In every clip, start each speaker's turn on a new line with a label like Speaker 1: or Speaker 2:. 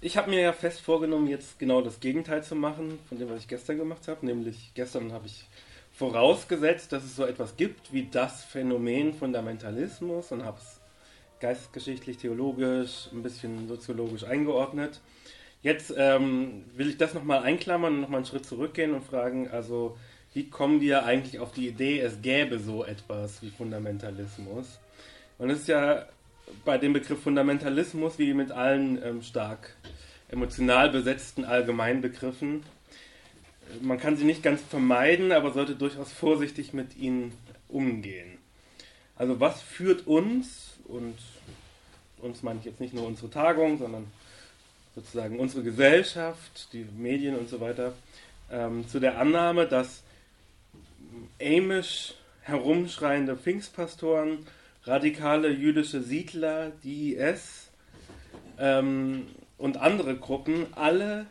Speaker 1: ich habe mir ja fest vorgenommen, jetzt genau das Gegenteil zu machen von dem, was ich gestern gemacht habe. Nämlich gestern habe ich vorausgesetzt, dass es so etwas gibt wie das Phänomen Fundamentalismus und habe es geistesgeschichtlich, theologisch, ein bisschen soziologisch eingeordnet. Jetzt ähm, will ich das nochmal einklammern und nochmal einen Schritt zurückgehen und fragen, also wie kommen wir eigentlich auf die Idee, es gäbe so etwas wie Fundamentalismus? Und es ist ja bei dem Begriff Fundamentalismus wie mit allen ähm, stark emotional besetzten Allgemeinbegriffen. Man kann sie nicht ganz vermeiden, aber sollte durchaus vorsichtig mit ihnen umgehen. Also was führt uns, und uns meine ich jetzt nicht nur unsere Tagung, sondern sozusagen unsere Gesellschaft, die Medien und so weiter, ähm, zu der Annahme, dass amisch herumschreiende Pfingstpastoren radikale jüdische Siedler, die IS ähm, und andere Gruppen alle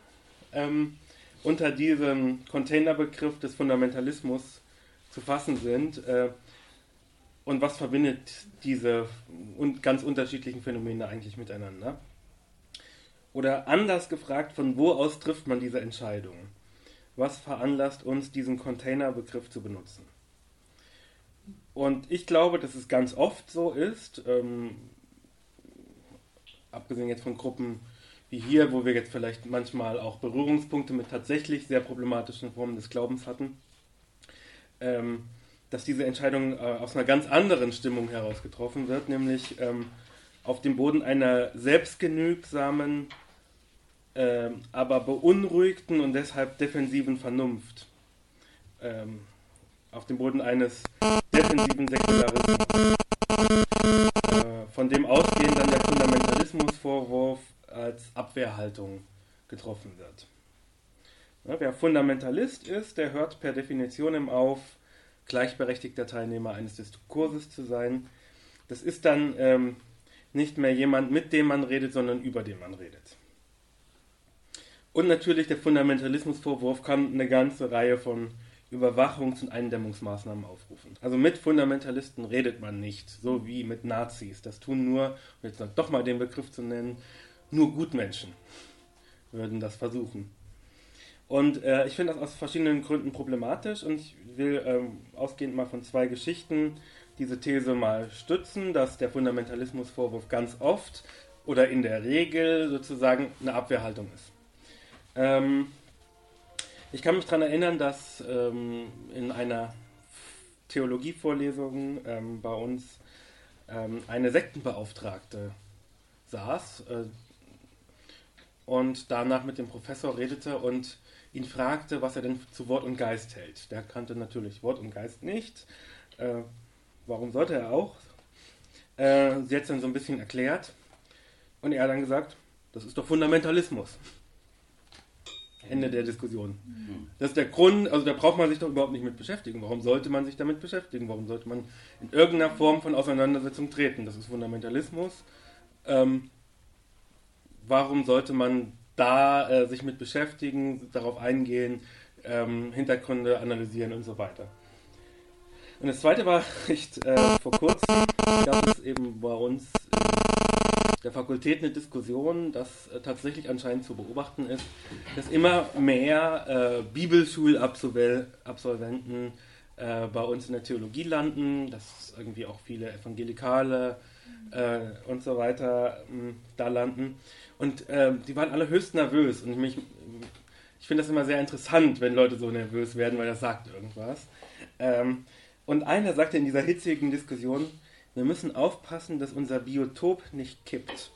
Speaker 1: ähm, unter diesem Containerbegriff des Fundamentalismus zu fassen sind. Äh, und was verbindet diese un ganz unterschiedlichen Phänomene eigentlich miteinander? Oder anders gefragt, von wo aus trifft man diese Entscheidung? Was veranlasst uns, diesen Containerbegriff zu benutzen? Und ich glaube, dass es ganz oft so ist, ähm, abgesehen jetzt von Gruppen wie hier, wo wir jetzt vielleicht manchmal auch Berührungspunkte mit tatsächlich sehr problematischen Formen des Glaubens hatten, ähm, dass diese Entscheidung äh, aus einer ganz anderen Stimmung heraus getroffen wird, nämlich ähm, auf dem Boden einer selbstgenügsamen, äh, aber beunruhigten und deshalb defensiven Vernunft. Ähm, auf dem Boden eines defensiven Säkularismus, äh, von dem ausgehend dann der Fundamentalismusvorwurf als Abwehrhaltung getroffen wird. Ja, wer Fundamentalist ist, der hört per Definition auf, gleichberechtigter Teilnehmer eines Diskurses zu sein. Das ist dann ähm, nicht mehr jemand, mit dem man redet, sondern über den man redet. Und natürlich der Fundamentalismusvorwurf kann eine ganze Reihe von Überwachungs- und Eindämmungsmaßnahmen aufrufen. Also mit Fundamentalisten redet man nicht, so wie mit Nazis. Das tun nur, um jetzt doch mal den Begriff zu nennen, nur Gutmenschen würden das versuchen. Und äh, ich finde das aus verschiedenen Gründen problematisch und ich will ähm, ausgehend mal von zwei Geschichten diese These mal stützen, dass der Fundamentalismusvorwurf ganz oft oder in der Regel sozusagen eine Abwehrhaltung ist. Ähm, ich kann mich daran erinnern, dass ähm, in einer Theologievorlesung ähm, bei uns ähm, eine Sektenbeauftragte saß äh, und danach mit dem Professor redete und ihn fragte, was er denn zu Wort und Geist hält. Der kannte natürlich Wort und Geist nicht. Äh, warum sollte er auch? Äh, sie hat es dann so ein bisschen erklärt und er hat dann gesagt, das ist doch Fundamentalismus. Ende der Diskussion. Das ist der Grund, also da braucht man sich doch überhaupt nicht mit beschäftigen. Warum sollte man sich damit beschäftigen? Warum sollte man in irgendeiner Form von Auseinandersetzung treten? Das ist Fundamentalismus. Ähm, warum sollte man da äh, sich mit beschäftigen, darauf eingehen, ähm, Hintergründe analysieren und so weiter? Und das zweite war echt äh, vor kurzem gab es eben bei uns der Fakultät eine Diskussion, dass äh, tatsächlich anscheinend zu beobachten ist, dass immer mehr äh, Bibelschulabsolventen äh, bei uns in der Theologie landen, dass irgendwie auch viele Evangelikale äh, und so weiter ähm, da landen. Und ähm, die waren alle höchst nervös. Und mich, ich finde das immer sehr interessant, wenn Leute so nervös werden, weil das sagt irgendwas. Ähm, und einer sagte in dieser hitzigen Diskussion, wir müssen aufpassen, dass unser Biotop nicht kippt.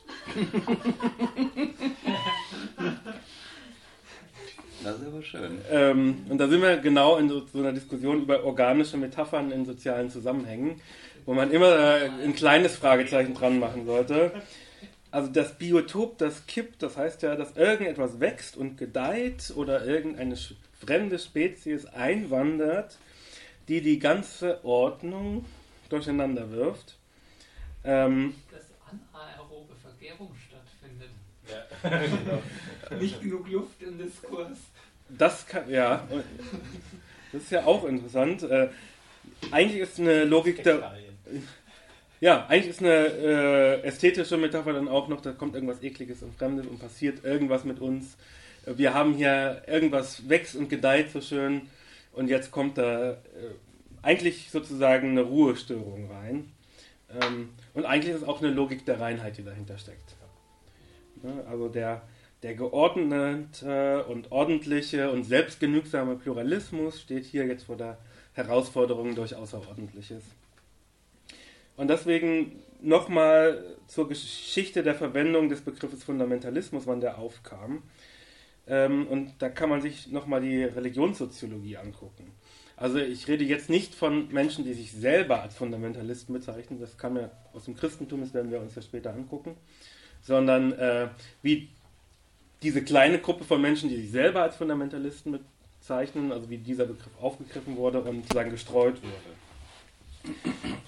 Speaker 2: Das ist aber schön.
Speaker 1: Ähm, und da sind wir genau in so, so, einer Diskussion über organische Metaphern in sozialen Zusammenhängen, wo man immer äh, ein kleines Fragezeichen dran machen sollte. Also das Biotop, das kippt, das heißt ja, dass irgendetwas wächst und gedeiht oder irgendeine fremde Spezies einwandert, die die ganze Ordnung durcheinander wirft.
Speaker 3: Ähm, Dass anaerobe Vergärung stattfindet. Ja. Nicht genug Luft im Diskurs.
Speaker 1: Das kann, ja. Das ist ja auch interessant. Äh, eigentlich ist eine Logik der. ja, eigentlich ist eine äh, ästhetische Metapher dann auch noch, da kommt irgendwas Ekliges und Fremdes und passiert irgendwas mit uns. Wir haben hier irgendwas wächst und gedeiht so schön und jetzt kommt da äh, eigentlich sozusagen eine Ruhestörung rein. Ähm, und eigentlich ist auch eine Logik der Reinheit, die dahinter steckt. Ne? Also der, der geordnete und ordentliche und selbstgenügsame Pluralismus steht hier jetzt vor der Herausforderung durch Außerordentliches. Und deswegen nochmal zur Geschichte der Verwendung des Begriffes Fundamentalismus, wann der aufkam. Ähm, und da kann man sich nochmal die Religionssoziologie angucken. Also ich rede jetzt nicht von Menschen, die sich selber als Fundamentalisten bezeichnen, das kam ja aus dem Christentum, das werden wir uns ja später angucken, sondern äh, wie diese kleine Gruppe von Menschen, die sich selber als Fundamentalisten bezeichnen, also wie dieser Begriff aufgegriffen wurde und sozusagen gestreut wurde.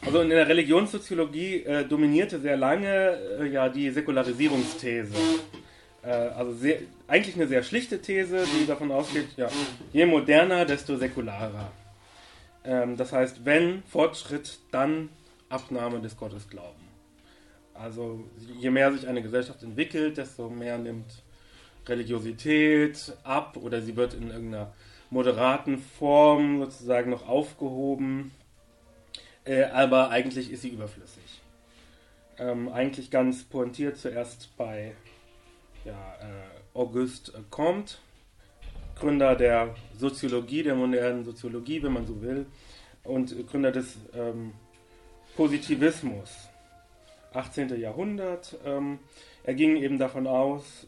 Speaker 1: Also in der Religionssoziologie äh, dominierte sehr lange äh, ja die Säkularisierungsthese. Äh, also sehr, eigentlich eine sehr schlichte These, die davon ausgeht, ja, je moderner, desto säkularer. Ähm, das heißt, wenn Fortschritt, dann Abnahme des Gottesglauben. Also je mehr sich eine Gesellschaft entwickelt, desto mehr nimmt Religiosität ab oder sie wird in irgendeiner moderaten Form sozusagen noch aufgehoben, äh, aber eigentlich ist sie überflüssig. Ähm, eigentlich ganz pointiert zuerst bei ja, äh, Auguste Comte, Gründer der Soziologie, der modernen Soziologie, wenn man so will, und Gründer des ähm, Positivismus, 18. Jahrhundert. Ähm, er ging eben davon aus,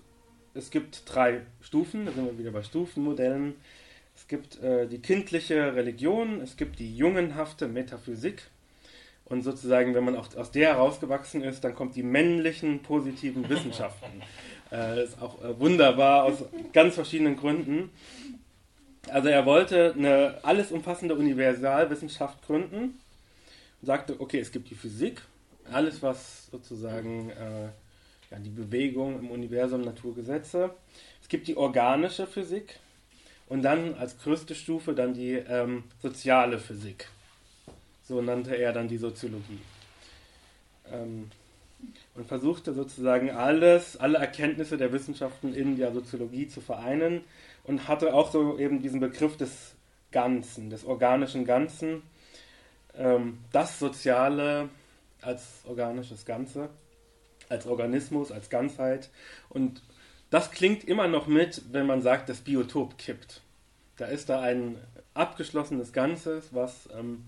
Speaker 1: es gibt drei Stufen, da sind wir wieder bei Stufenmodellen. Es gibt äh, die kindliche Religion, es gibt die jungenhafte Metaphysik und sozusagen, wenn man auch aus der herausgewachsen ist, dann kommt die männlichen positiven Wissenschaften. Äh, ist auch äh, wunderbar aus ganz verschiedenen Gründen. Also er wollte eine alles umfassende Universalwissenschaft gründen und sagte, okay, es gibt die Physik, alles was sozusagen äh, ja, die Bewegung im Universum, Naturgesetze. Es gibt die organische Physik und dann als größte Stufe dann die ähm, soziale Physik. So nannte er dann die Soziologie. Ähm, und versuchte sozusagen alles, alle Erkenntnisse der Wissenschaften in der Soziologie zu vereinen und hatte auch so eben diesen Begriff des Ganzen, des organischen Ganzen, ähm, das Soziale als organisches Ganze, als Organismus, als Ganzheit. Und das klingt immer noch mit, wenn man sagt, das Biotop kippt. Da ist da ein abgeschlossenes Ganzes, was ähm,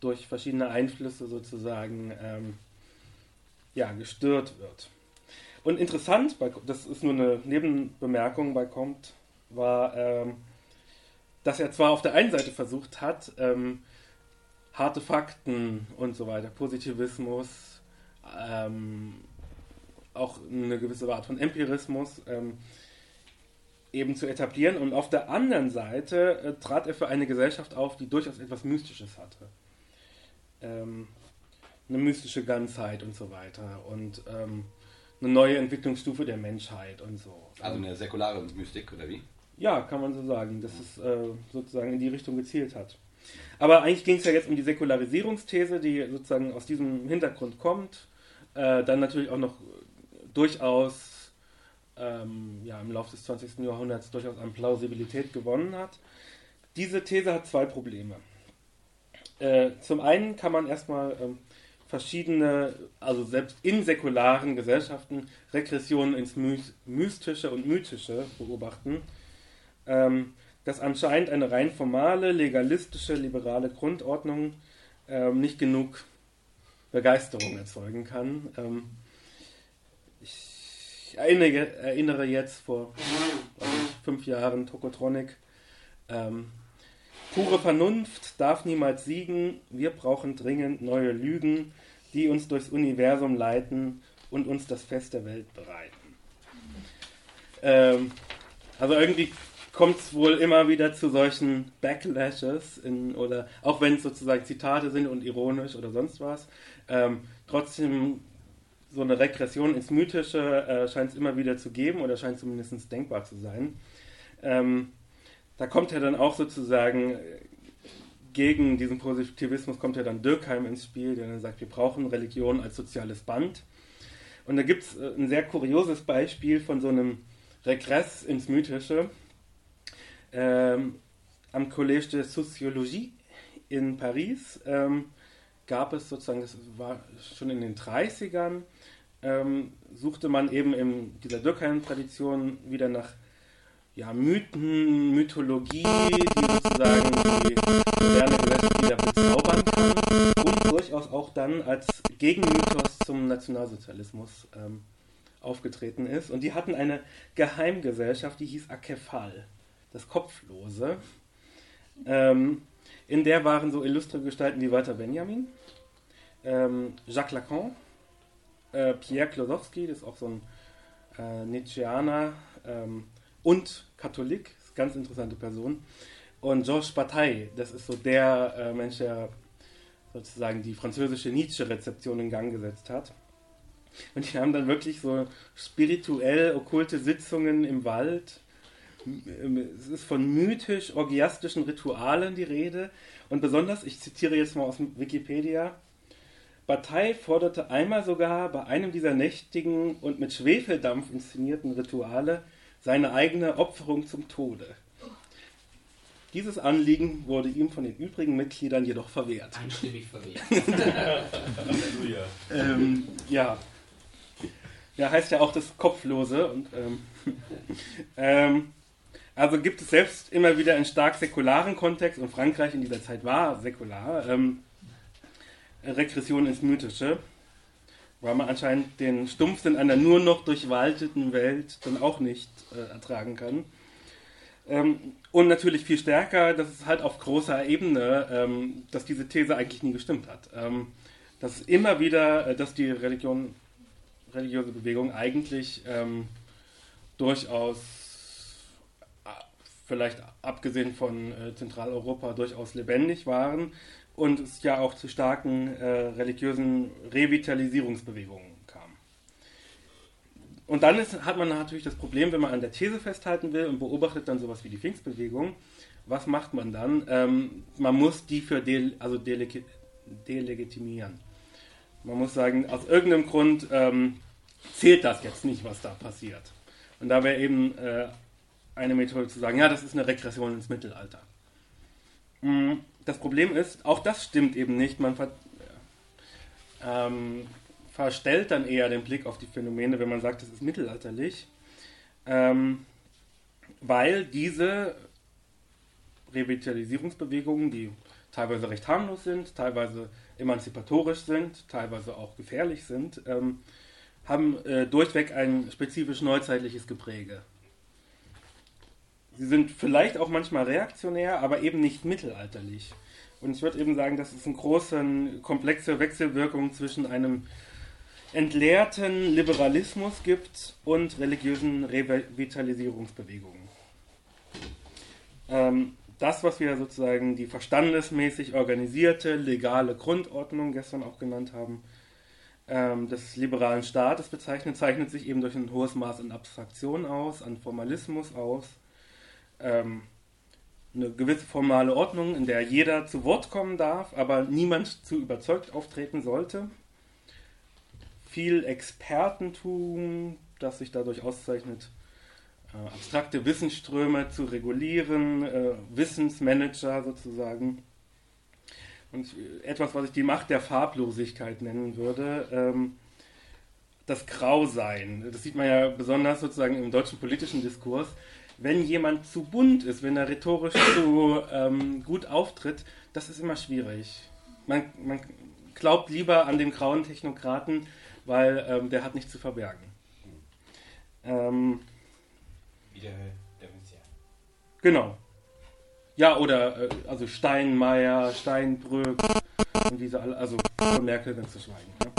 Speaker 1: durch verschiedene Einflüsse sozusagen ähm, ja, gestört wird. Und interessant, das ist nur eine Nebenbemerkung bei Comte, war, ähm, dass er zwar auf der einen Seite versucht hat, ähm, harte Fakten und so weiter, Positivismus, ähm, auch eine gewisse Art von Empirismus ähm, eben zu etablieren. Und auf der anderen Seite äh, trat er für eine Gesellschaft auf, die durchaus etwas Mystisches hatte. Eine mystische Ganzheit und so weiter. Und ähm, eine neue Entwicklungsstufe der Menschheit und so.
Speaker 2: Also eine säkulare Mystik, oder wie?
Speaker 1: Ja, kann man so sagen, dass es äh, sozusagen in die Richtung gezielt hat. Aber eigentlich ging es ja jetzt um die Säkularisierungsthese, die sozusagen aus diesem Hintergrund kommt. Äh, dann natürlich auch noch durchaus ähm, ja, im Laufe des 20. Jahrhunderts durchaus an Plausibilität gewonnen hat. Diese These hat zwei Probleme. Äh, zum einen kann man erstmal ähm, verschiedene, also selbst in säkularen Gesellschaften, Regressionen ins Mystische und Mythische beobachten, ähm, dass anscheinend eine rein formale, legalistische, liberale Grundordnung ähm, nicht genug Begeisterung erzeugen kann. Ähm, ich erinnere, erinnere, jetzt vor ich, fünf Jahren Tokotronic. Pure Vernunft darf niemals siegen. Wir brauchen dringend neue Lügen, die uns durchs Universum leiten und uns das Fest der Welt bereiten. Ähm, also irgendwie kommt es wohl immer wieder zu solchen Backlashes, in, oder auch wenn es sozusagen Zitate sind und ironisch oder sonst was. Ähm, trotzdem so eine Regression ins Mythische äh, scheint es immer wieder zu geben oder scheint zumindest denkbar zu sein. Ähm, da kommt ja dann auch sozusagen gegen diesen Positivismus kommt ja dann Dürkheim ins Spiel, der dann sagt, wir brauchen Religion als soziales Band. Und da gibt es äh, ein sehr kurioses Beispiel von so einem Regress ins Mythische. Ähm, am Collège de Sociologie in Paris ähm, gab es sozusagen, das war schon in den 30ern, ähm, suchte man eben in dieser Dürkheim-Tradition wieder nach ja, Mythen, Mythologie, die sozusagen die moderne Gesellschaft wieder bezaubern kann und durchaus auch dann als Gegenmythos zum Nationalsozialismus ähm, aufgetreten ist. Und die hatten eine Geheimgesellschaft, die hieß Akefal, das Kopflose. Ähm, in der waren so illustre Gestalten wie Walter Benjamin, ähm, Jacques Lacan, äh, Pierre Klodowski, das ist auch so ein äh, Nietzscheaner, ähm, und Katholik, ganz interessante Person. Und Georges Bataille, das ist so der äh, Mensch, der sozusagen die französische Nietzsche-Rezeption in Gang gesetzt hat. Und die haben dann wirklich so spirituell okkulte Sitzungen im Wald. Es ist von mythisch orgiastischen Ritualen die Rede. Und besonders, ich zitiere jetzt mal aus Wikipedia, Bataille forderte einmal sogar bei einem dieser nächtigen und mit Schwefeldampf inszenierten Rituale seine eigene Opferung zum Tode. Dieses Anliegen wurde ihm von den übrigen Mitgliedern jedoch verwehrt.
Speaker 3: Einstimmig verwehrt.
Speaker 1: ähm, ja. Ja, heißt ja auch das Kopflose. Und, ähm, ähm, also gibt es selbst immer wieder einen stark säkularen Kontext, und Frankreich in dieser Zeit war säkular, ähm, Regression ins Mythische weil man anscheinend den Stumpfsinn einer nur noch durchwaldeten Welt dann auch nicht äh, ertragen kann. Ähm, und natürlich viel stärker, dass es halt auf großer Ebene, ähm, dass diese These eigentlich nie gestimmt hat. Ähm, dass immer wieder, äh, dass die Religion, religiöse Bewegung eigentlich ähm, durchaus, äh, vielleicht abgesehen von äh, Zentraleuropa, durchaus lebendig waren und es ja auch zu starken äh, religiösen Revitalisierungsbewegungen kam. Und dann ist, hat man natürlich das Problem, wenn man an der These festhalten will und beobachtet dann sowas wie die Pfingstbewegung, was macht man dann? Ähm, man muss die für de, also deleg delegitimieren. Man muss sagen, aus irgendeinem Grund ähm, zählt das jetzt nicht, was da passiert. Und da wäre eben äh, eine Methode zu sagen, ja, das ist eine Regression ins Mittelalter. Mhm das Problem ist, auch das stimmt eben nicht. Man ver, ähm, verstellt dann eher den Blick auf die Phänomene, wenn man sagt, es ist mittelalterlich, ähm, weil diese Revitalisierungsbewegungen, die teilweise recht harmlos sind, teilweise emanzipatorisch sind, teilweise auch gefährlich sind, ähm, haben äh, durchweg ein spezifisch neuzeitliches Gepräge. Sie sind vielleicht auch manchmal reaktionär, aber eben nicht mittelalterlich. Und ich würde eben sagen, dass es eine große, komplexe Wechselwirkung zwischen einem entleerten Liberalismus gibt und religiösen Revitalisierungsbewegungen. Ähm, das, was wir sozusagen die verstandesmäßig organisierte, legale Grundordnung gestern auch genannt haben, ähm, des liberalen Staates bezeichnet, zeichnet sich eben durch ein hohes Maß an Abstraktion aus, an Formalismus aus ähm, eine gewisse formale Ordnung, in der jeder zu Wort kommen darf, aber niemand zu überzeugt auftreten sollte. Viel Expertentum, das sich dadurch auszeichnet, äh, abstrakte Wissensströme zu regulieren, äh, Wissensmanager sozusagen. Und etwas, was ich die Macht der Farblosigkeit nennen würde, ähm, das Grausein. Das sieht man ja besonders sozusagen im deutschen politischen Diskurs wenn jemand zu bunt ist, wenn er rhetorisch zu ähm, gut auftritt, das ist immer schwierig. Man, man, glaubt lieber an den grauen Technokraten, weil ähm, der hat nichts zu verbergen. Ähm,
Speaker 2: Wie der, der Messias.
Speaker 1: Genau. Ja, oder äh, also Steinmeier, Steinbrück und diese alle, also von Merkel ganz zu schweigen. Ne?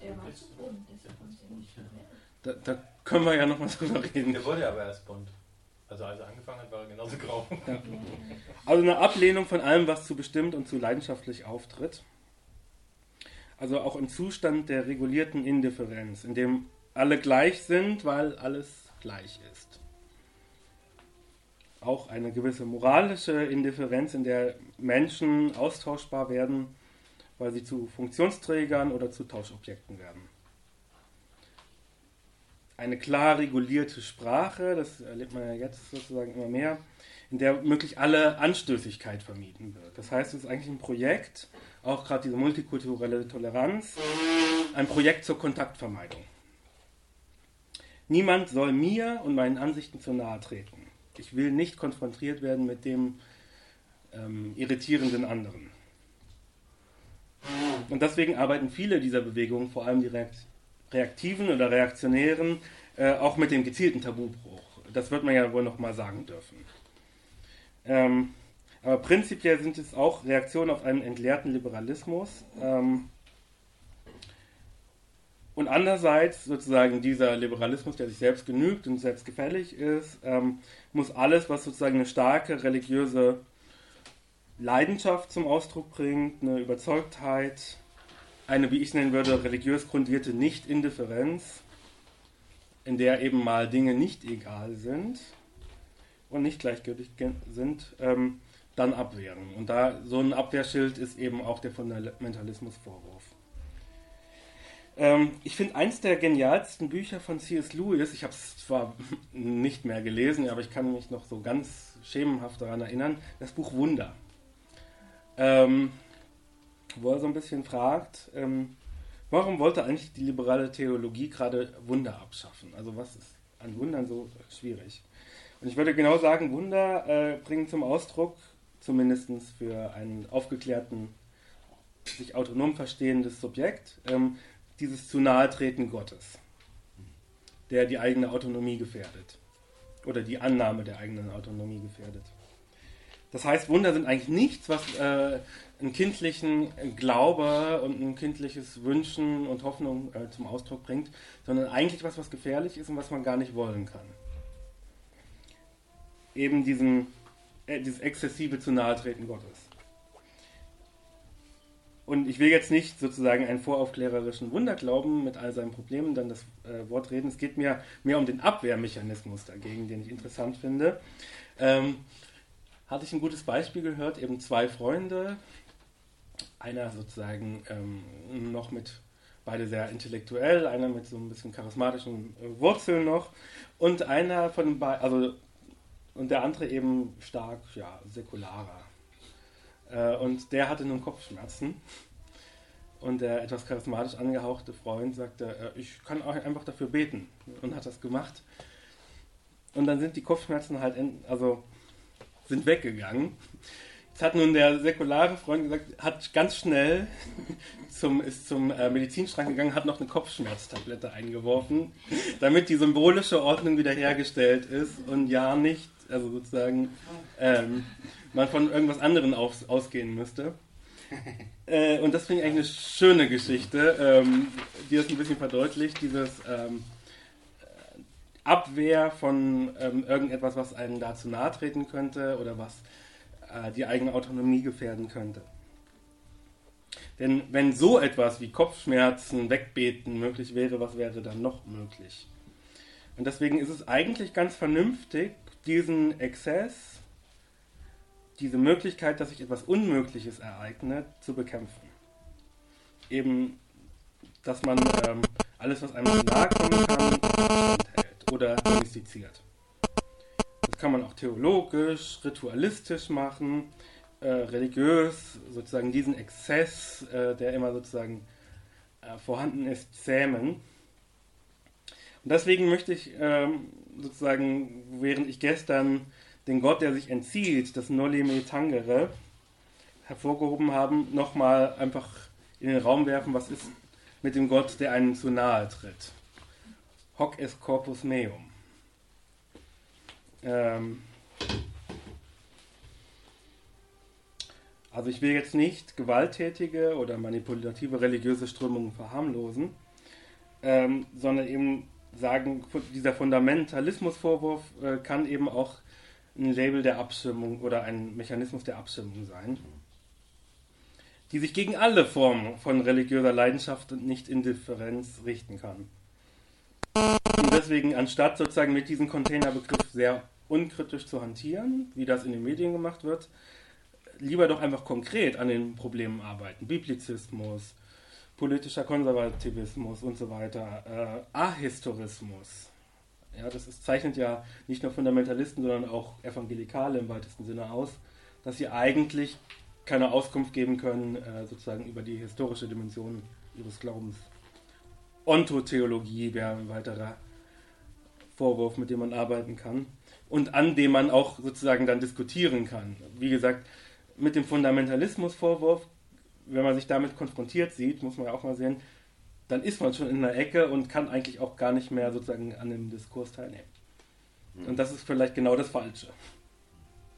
Speaker 1: Der war zu bunt, da, da können wir ja nochmal drüber reden.
Speaker 4: Der wurde aber erst bunt. Also als er angefangen hat, war er genauso grau. Ja.
Speaker 1: Also eine Ablehnung von allem, was zu bestimmt und zu leidenschaftlich auftritt. Also auch im Zustand der regulierten Indifferenz, in dem alle gleich sind, weil alles gleich ist. auch eine gewisse moralische Indifferenz, in der Menschen austauschbar werden, weil sie zu Funktionsträgern oder zu Tauschobjekten werden. Eine klar regulierte Sprache, das erlebt man ja jetzt sozusagen immer mehr, in der möglich alle Anstößigkeit vermieden wird. Das heißt, es ist eigentlich ein Projekt, auch gerade diese multikulturelle Toleranz, ein Projekt zur Kontaktvermeidung. Niemand soll mir und meinen Ansichten zu nahe treten. Ich will nicht konfrontiert werden mit dem ähm, irritierenden anderen. Und deswegen arbeiten viele dieser Bewegungen, vor allem die reaktiven oder reaktionären, äh, auch mit dem gezielten Tabubruch. Das wird man ja wohl noch mal sagen dürfen. Ähm, aber prinzipiell sind es auch Reaktionen auf einen entleerten Liberalismus. Ähm, und andererseits sozusagen dieser Liberalismus, der sich selbst genügt und selbst gefällig ist, ähm, muss alles, was sozusagen eine starke religiöse Leidenschaft zum Ausdruck bringt, eine Überzeugtheit, eine, wie ich nennen würde, religiös grundierte Nicht-Indifferenz, in der eben mal Dinge nicht egal sind und nicht gleichgültig sind, ähm, dann abwehren. Und da so ein Abwehrschild ist eben auch der Fundamentalismusvorwurf. Ähm, ich finde eins der genialsten Bücher von C.S. Lewis, ich habe es zwar nicht mehr gelesen, aber ich kann mich noch so ganz schemenhaft daran erinnern, das Buch Wunder. Ähm, wo er so ein bisschen fragt, ähm, warum wollte eigentlich die liberale Theologie gerade Wunder abschaffen? Also was ist an Wundern so schwierig? Und ich würde genau sagen, Wunder äh, bringen zum Ausdruck, zumindest für einen aufgeklärten, sich autonom verstehendes Subjekt, ähm, dieses zu nahe treten Gottes, der die eigene Autonomie gefährdet. Oder die Annahme der eigenen Autonomie gefährdet. Das heißt, Wunder sind eigentlich nichts, was äh, einen kindlichen Glaube und ein kindliches Wünschen und Hoffnung äh, zum Ausdruck bringt, sondern eigentlich was, was gefährlich ist und was man gar nicht wollen kann. Eben diesen, äh, dieses exzessive zu nahe treten Gottes. Und ich will jetzt nicht sozusagen einen voraufklärerischen Wunderglauben mit all seinen Problemen dann das äh, Wort reden. Es geht mir mehr um den Abwehrmechanismus dagegen, den ich interessant finde. Ähm, hatte ich ein gutes Beispiel gehört, eben zwei Freunde, einer sozusagen ähm, noch mit, beide sehr intellektuell, einer mit so ein bisschen charismatischen äh, Wurzeln noch und einer von beiden, also und der andere eben stark, ja, säkularer. Äh, und der hatte nun Kopfschmerzen. Und der etwas charismatisch angehauchte Freund sagte, äh, ich kann auch einfach dafür beten. Und hat das gemacht. Und dann sind die Kopfschmerzen halt, also sind weggegangen. Jetzt hat nun der säkulare Freund gesagt, hat ganz schnell zum, ist zum äh, Medizinschrank gegangen, hat noch eine Kopfschmerztablette eingeworfen, damit die symbolische Ordnung wiederhergestellt ist und ja nicht, also sozusagen ähm, man von irgendwas anderem aus, ausgehen müsste. Äh, und das finde ich eigentlich eine schöne Geschichte, ähm, die das ein bisschen verdeutlicht, dieses ähm, Abwehr von ähm, irgendetwas, was einem dazu nahe treten könnte oder was äh, die eigene Autonomie gefährden könnte. Denn wenn so etwas wie Kopfschmerzen, Wegbeten möglich wäre, was wäre dann noch möglich? Und deswegen ist es eigentlich ganz vernünftig, diesen Exzess diese Möglichkeit, dass sich etwas Unmögliches ereignet, zu bekämpfen. Eben, dass man ähm, alles, was einem nahe kommen kann, oder domestiziert. Das kann man auch theologisch, ritualistisch machen, äh, religiös, sozusagen diesen Exzess, äh, der immer sozusagen äh, vorhanden ist, zähmen. Und deswegen möchte ich ähm, sozusagen, während ich gestern den Gott, der sich entzieht, das Noli Me Tangere, hervorgehoben haben, nochmal einfach in den Raum werfen, was ist mit dem Gott, der einen zu nahe tritt. Hoc est corpus meum. Ähm also ich will jetzt nicht gewalttätige oder manipulative religiöse Strömungen verharmlosen, ähm, sondern eben sagen, dieser Fundamentalismusvorwurf äh, kann eben auch ein Label der Abschirmung oder ein Mechanismus der Abschirmung sein, die sich gegen alle Formen von religiöser Leidenschaft und Nicht-Indifferenz richten kann. Und deswegen, anstatt sozusagen mit diesem Containerbegriff sehr unkritisch zu hantieren, wie das in den Medien gemacht wird. Lieber doch einfach konkret an den Problemen arbeiten. Biblizismus, politischer Konservativismus und so weiter, äh, Ahistorismus. Ja, das ist, zeichnet ja nicht nur Fundamentalisten, sondern auch Evangelikale im weitesten Sinne aus, dass sie eigentlich keine Auskunft geben können, äh, sozusagen über die historische Dimension ihres Glaubens. Ontotheologie wäre ein weiterer Vorwurf, mit dem man arbeiten kann und an dem man auch sozusagen dann diskutieren kann. Wie gesagt, mit dem Fundamentalismusvorwurf, wenn man sich damit konfrontiert sieht, muss man ja auch mal sehen, dann ist man schon in einer Ecke und kann eigentlich auch gar nicht mehr sozusagen an dem Diskurs teilnehmen. Und das ist vielleicht genau das Falsche.